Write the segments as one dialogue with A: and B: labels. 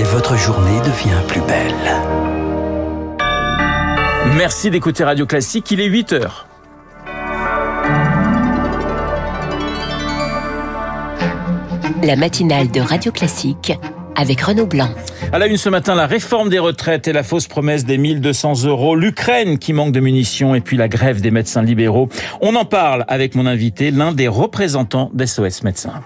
A: et votre journée devient plus belle.
B: Merci d'écouter Radio Classique, il est 8 heures.
C: La matinale de Radio Classique avec Renaud Blanc.
B: À la une ce matin, la réforme des retraites et la fausse promesse des 1200 euros, l'Ukraine qui manque de munitions et puis la grève des médecins libéraux. On en parle avec mon invité, l'un des représentants d'SOS Médecins.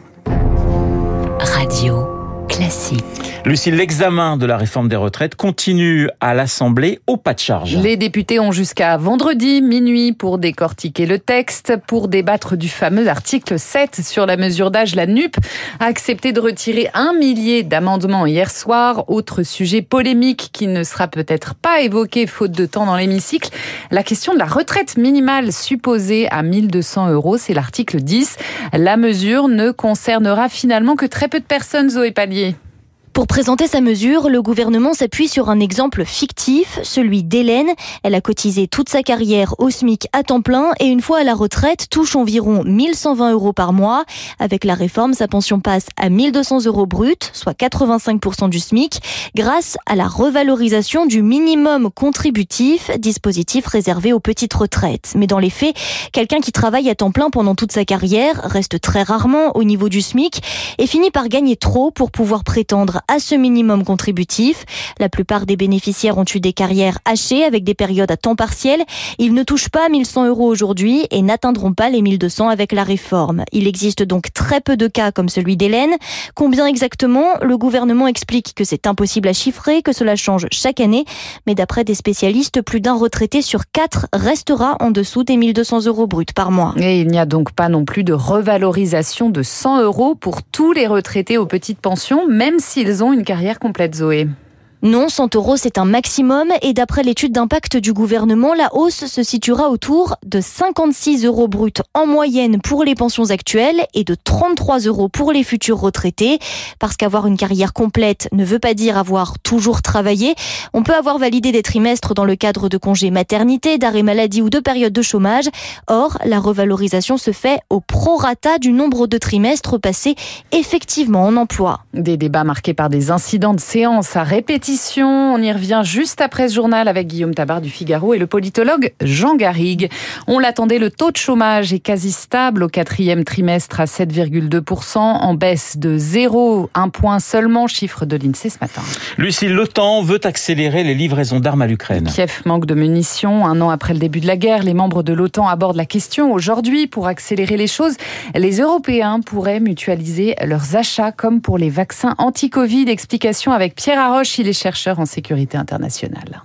C: Radio Classique.
B: Lucille, l'examen de la réforme des retraites continue à l'Assemblée au pas de charge.
D: Les députés ont jusqu'à vendredi minuit pour décortiquer le texte, pour débattre du fameux article 7 sur la mesure d'âge. La NUP a accepté de retirer un millier d'amendements hier soir. Autre sujet polémique qui ne sera peut-être pas évoqué faute de temps dans l'hémicycle, la question de la retraite minimale supposée à 1200 euros. C'est l'article 10. La mesure ne concernera finalement que très peu de personnes, Zoé Pallier.
E: Pour présenter sa mesure, le gouvernement s'appuie sur un exemple fictif, celui d'Hélène. Elle a cotisé toute sa carrière au SMIC à temps plein et une fois à la retraite touche environ 1120 euros par mois. Avec la réforme, sa pension passe à 1200 euros brut, soit 85% du SMIC, grâce à la revalorisation du minimum contributif, dispositif réservé aux petites retraites. Mais dans les faits, quelqu'un qui travaille à temps plein pendant toute sa carrière reste très rarement au niveau du SMIC et finit par gagner trop pour pouvoir prétendre à ce minimum contributif. La plupart des bénéficiaires ont eu des carrières hachées avec des périodes à temps partiel. Ils ne touchent pas 1100 euros aujourd'hui et n'atteindront pas les 1200 avec la réforme. Il existe donc très peu de cas comme celui d'Hélène. Combien exactement? Le gouvernement explique que c'est impossible à chiffrer, que cela change chaque année. Mais d'après des spécialistes, plus d'un retraité sur quatre restera en dessous des 1200 euros bruts par mois.
D: Il n'y a donc pas non plus de revalorisation de 100 euros pour tous les retraités aux petites pensions, même s'ils ont une carrière complète, Zoé.
E: Non, 100 euros, c'est un maximum et d'après l'étude d'impact du gouvernement, la hausse se situera autour de 56 euros bruts en moyenne pour les pensions actuelles et de 33 euros pour les futurs retraités. Parce qu'avoir une carrière complète ne veut pas dire avoir toujours travaillé. On peut avoir validé des trimestres dans le cadre de congés maternité, d'arrêt maladie ou de période de chômage. Or, la revalorisation se fait au prorata du nombre de trimestres passés effectivement en emploi.
D: Des débats marqués par des incidents de séance à répétition on y revient juste après ce journal avec Guillaume Tabar du Figaro et le politologue Jean Garrigue. On l'attendait, le taux de chômage est quasi stable au quatrième trimestre à 7,2%, en baisse de 0,1 point seulement, chiffre de l'INSEE ce matin.
B: Lucille, l'OTAN veut accélérer les livraisons d'armes à l'Ukraine.
D: Kiev manque de munitions. Un an après le début de la guerre, les membres de l'OTAN abordent la question. Aujourd'hui, pour accélérer les choses, les Européens pourraient mutualiser leurs achats comme pour les vaccins anti-Covid. Explication avec Pierre Arroche, il est chercheurs en sécurité internationale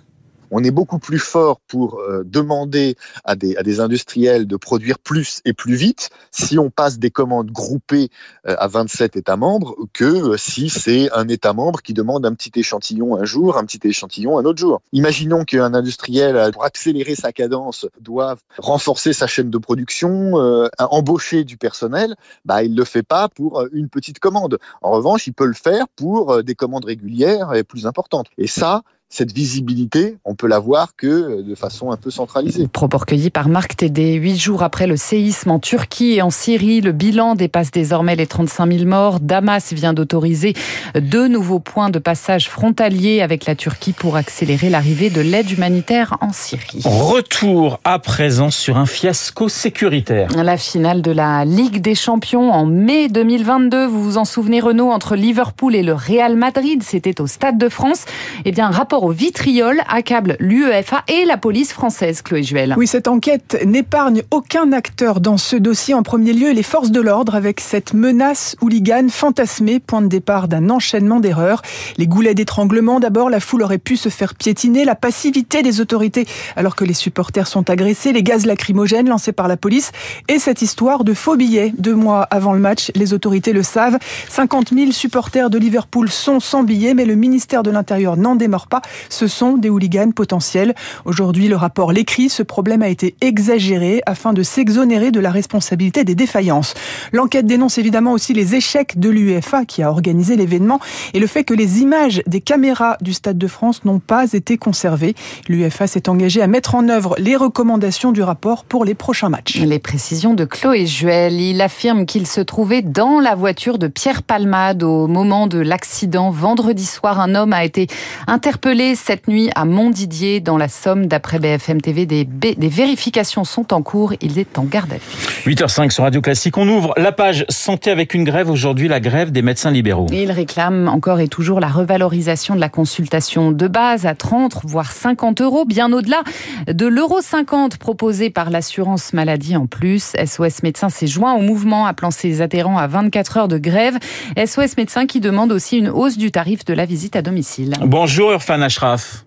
F: on est beaucoup plus fort pour euh, demander à des, à des industriels de produire plus et plus vite si on passe des commandes groupées euh, à 27 États membres que euh, si c'est un État membre qui demande un petit échantillon un jour, un petit échantillon un autre jour. Imaginons qu'un industriel, pour accélérer sa cadence, doit renforcer sa chaîne de production, embaucher du personnel, bah, il ne le fait pas pour une petite commande. En revanche, il peut le faire pour des commandes régulières et plus importantes. Et ça, cette visibilité, on peut la voir que de façon un peu centralisée.
D: Propos recueillis par Marc Tédé. Huit jours après le séisme en Turquie et en Syrie, le bilan dépasse désormais les 35 000 morts. Damas vient d'autoriser deux nouveaux points de passage frontaliers avec la Turquie pour accélérer l'arrivée de l'aide humanitaire en Syrie.
B: Retour à présent sur un fiasco sécuritaire.
D: La finale de la Ligue des Champions en mai 2022. Vous vous en souvenez, Renault, entre Liverpool et le Real Madrid. C'était au Stade de France. Eh bien, rapport au vitriol accable l'UEFA et la police française, Chloé Juel.
G: Oui, cette enquête n'épargne aucun acteur dans ce dossier. En premier lieu, les forces de l'ordre avec cette menace hooligan fantasmée, point de départ d'un enchaînement d'erreurs. Les goulets d'étranglement, d'abord, la foule aurait pu se faire piétiner, la passivité des autorités alors que les supporters sont agressés, les gaz lacrymogènes lancés par la police et cette histoire de faux billets. Deux mois avant le match, les autorités le savent. 50 000 supporters de Liverpool sont sans billets, mais le ministère de l'Intérieur n'en démord pas ce sont des hooligans potentiels. Aujourd'hui, le rapport l'écrit, ce problème a été exagéré afin de s'exonérer de la responsabilité des défaillances. L'enquête dénonce évidemment aussi les échecs de l'UEFA qui a organisé l'événement et le fait que les images des caméras du Stade de France n'ont pas été conservées. L'UEFA s'est engagé à mettre en œuvre les recommandations du rapport pour les prochains matchs.
D: Les précisions de Chloé Juel. Il affirme qu'il se trouvait dans la voiture de Pierre Palmade au moment de l'accident. Vendredi soir, un homme a été interpellé cette nuit à Montdidier dans la Somme. D'après BFM TV, des, des vérifications sont en cours. Il est en garde à vue.
B: 8h05 sur Radio Classique. On ouvre la page santé avec une grève aujourd'hui, la grève des médecins libéraux.
D: Il réclame encore et toujours la revalorisation de la consultation de base à 30 voire 50 euros, bien au-delà de l'euro 50 proposé par l'assurance maladie en plus. SOS Médecins s'est joint au mouvement appelant ses adhérents à 24 heures de grève. SOS Médecins qui demande aussi une hausse du tarif de la visite à domicile.
B: Bonjour Urfan Ashraf.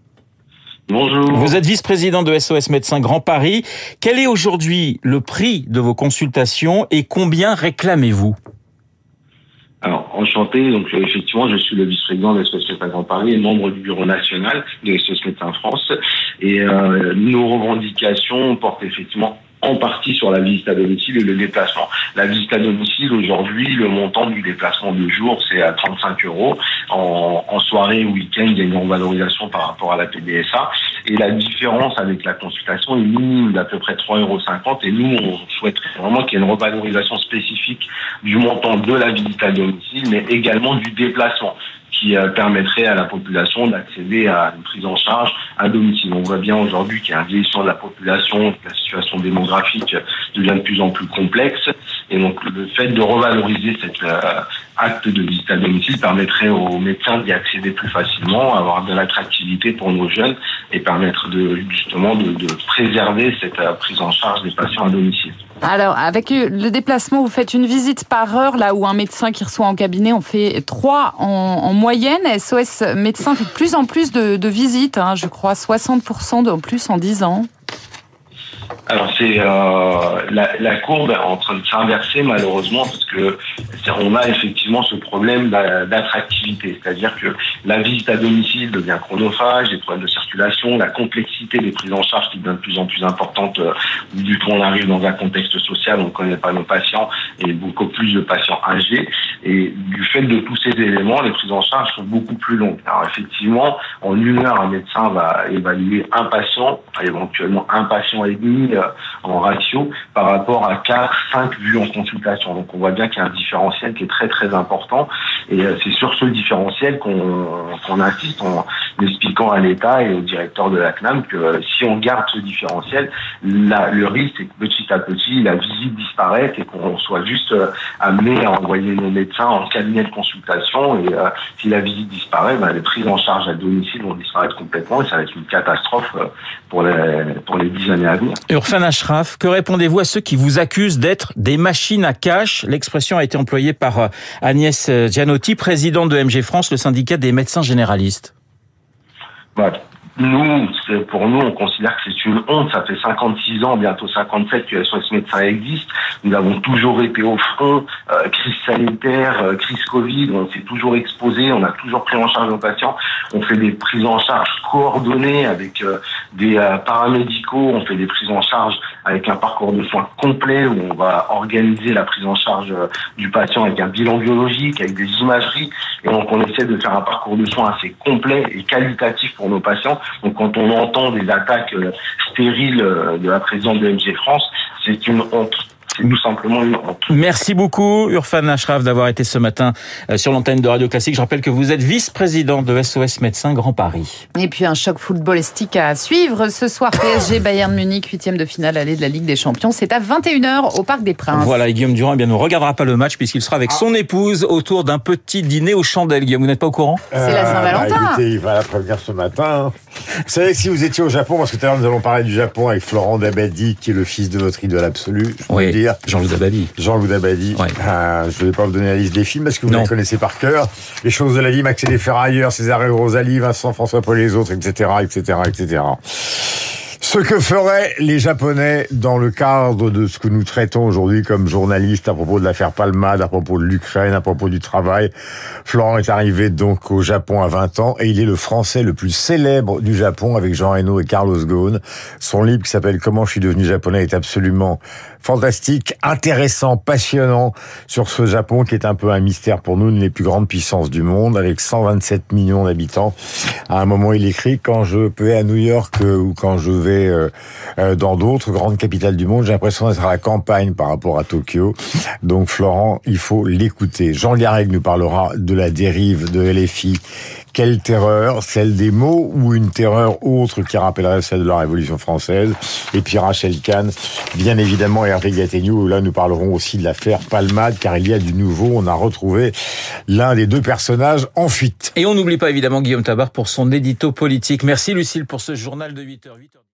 H: Bonjour.
B: Vous êtes vice-président de SOS Médecins Grand Paris. Quel est aujourd'hui le prix de vos consultations et combien réclamez-vous?
H: Alors, enchanté. Donc, effectivement, je suis le vice-président de SOS Médecins Grand Paris et membre du bureau national de SOS Médecins France. Et euh, nos revendications portent effectivement en partie sur la visite à domicile et le déplacement. La visite à domicile, aujourd'hui, le montant du déplacement de jour, c'est à 35 euros. En, soirée week-end, il y a une revalorisation par rapport à la PDSA. Et la différence avec la consultation est minime d'à peu près 3,50 euros. Et nous, on souhaiterait vraiment qu'il y ait une revalorisation spécifique du montant de la visite à domicile, mais également du déplacement qui euh, permettrait à la population d'accéder à une prise en charge à domicile. On voit bien aujourd'hui qu'il y a un vieillissement de la population, que la situation démographique devient de plus en plus complexe. Et donc le fait de revaloriser cet euh, acte de visite à domicile permettrait aux médecins d'y accéder plus facilement, avoir de l'attractivité pour nos jeunes et permettre justement de, préserver cette euh, prise en charge des patients à domicile.
D: Alors, avec le déplacement, vous faites une visite par heure, là où un médecin qui reçoit en cabinet, on fait trois en, en moyenne. SOS médecin fait de plus en plus de, visites, hein, je crois 60% de plus en 10 ans.
H: Alors c'est euh, la, la, courbe est en train de s'inverser malheureusement parce que on a effectivement ce problème d'attractivité, c'est-à-dire que la visite à domicile devient chronophage, les problèmes de circulation, la complexité des prises en charge qui devient de plus en plus importante euh, du coup on arrive dans un contexte social, on ne connaît pas nos patients et beaucoup plus de patients âgés et du fait de tous ces éléments, les prises en charge sont beaucoup plus longues. Alors effectivement, en une heure, un médecin va évaluer un patient, éventuellement un patient et demi euh, en ratio par rapport à 4, 5 vues en consultation. Donc on voit bien qu'il y a un différentiel qui est très très important et euh, c'est sur ce différentiel qu'on insiste en expliquant à l'État et au directeur de la CNAM que euh, si on garde ce différentiel, la, le risque c'est que petit à petit la visite disparaisse et qu'on soit juste amené à envoyer nos médecins en cabinet de consultation et si la visite disparaît, ben, les prises en charge à domicile vont disparaître complètement et ça va être une catastrophe pour les, pour les dix années à venir.
B: Urfan Ashraf, que répondez-vous à ceux qui vous accusent d'être des machines à cash? L'expression a été employée par Agnès Gianotti, présidente de MG France, le syndicat des médecins généralistes.
H: Bah, nous, pour nous, on considère que c'est une honte. Ça fait 56 ans, bientôt 57 que SOS Médecins existe. Nous avons toujours été au front, euh, crise sanitaire, euh, crise Covid, on s'est toujours exposé, on a toujours pris en charge nos patients. On fait des prises en charge coordonnées avec euh, des paramédicaux, on fait des prises en charge avec un parcours de soins complet où on va organiser la prise en charge du patient avec un bilan biologique, avec des imageries. Et donc on essaie de faire un parcours de soins assez complet et qualitatif pour nos patients. Donc quand on entend des attaques stériles de la présidente de MG France, c'est une honte. C'est tout simplement une honte.
B: Merci beaucoup, Urfan Ashraf, d'avoir été ce matin sur l'antenne de Radio Classique. Je rappelle que vous êtes vice-président de SOS Médecins Grand Paris.
D: Et puis un choc footballistique à suivre ce soir. PSG Bayern Munich, huitième de finale allée de la Ligue des Champions. C'est à 21h au Parc des Princes.
B: Voilà, et Guillaume Durand eh bien, ne regardera pas le match puisqu'il sera avec son épouse autour d'un petit dîner aux chandelles. Guillaume, vous n'êtes pas au courant?
D: C'est la Saint-Valentin.
I: Bah, il va la prévenir ce matin. Vous savez que si vous étiez au Japon, parce que tout à l'heure nous allons parler du Japon avec Florent Dabadi, qui est le fils de votre idole absolu, je
B: oui,
I: dire.
B: Jean-Loup Dabadi.
I: Jean-Loup Dabadi.
B: Ouais.
I: Euh, je ne vais pas vous donner la liste des films parce que vous
B: Non.
I: les connaissez par cœur. Les choses de la vie, Max et les ferrailleurs, César et Rosalie, Vincent, François Paul et les autres, etc., etc., etc. Ce que feraient les Japonais dans le cadre de ce que nous traitons aujourd'hui comme journalistes à propos de l'affaire Palmade, à propos de l'Ukraine, à propos du travail. Florent est arrivé donc au Japon à 20 ans et il est le français le plus célèbre du Japon avec Jean Reno et Carlos Ghosn. Son livre qui s'appelle Comment je suis devenu japonais est absolument fantastique, intéressant, passionnant sur ce Japon qui est un peu un mystère pour nous, une des plus grandes puissances du monde avec 127 millions d'habitants. À un moment, il écrit quand je vais à New York euh, ou quand je vais euh, euh, dans d'autres grandes capitales du monde, j'ai l'impression d'être à la campagne par rapport à Tokyo. Donc Florent, il faut l'écouter. Jean Garreg nous parlera de la dérive de LFI. Quelle terreur, celle des mots ou une terreur autre qui rappellerait celle de la Révolution française? Et puis Rachel Kahn, bien évidemment, Hervé Gattegnou, là nous parlerons aussi de l'affaire Palmade, car il y a du nouveau, on a retrouvé l'un des deux personnages en fuite.
B: Et on n'oublie pas évidemment Guillaume Tabar pour son édito politique. Merci Lucille pour ce journal de 8h. 8h.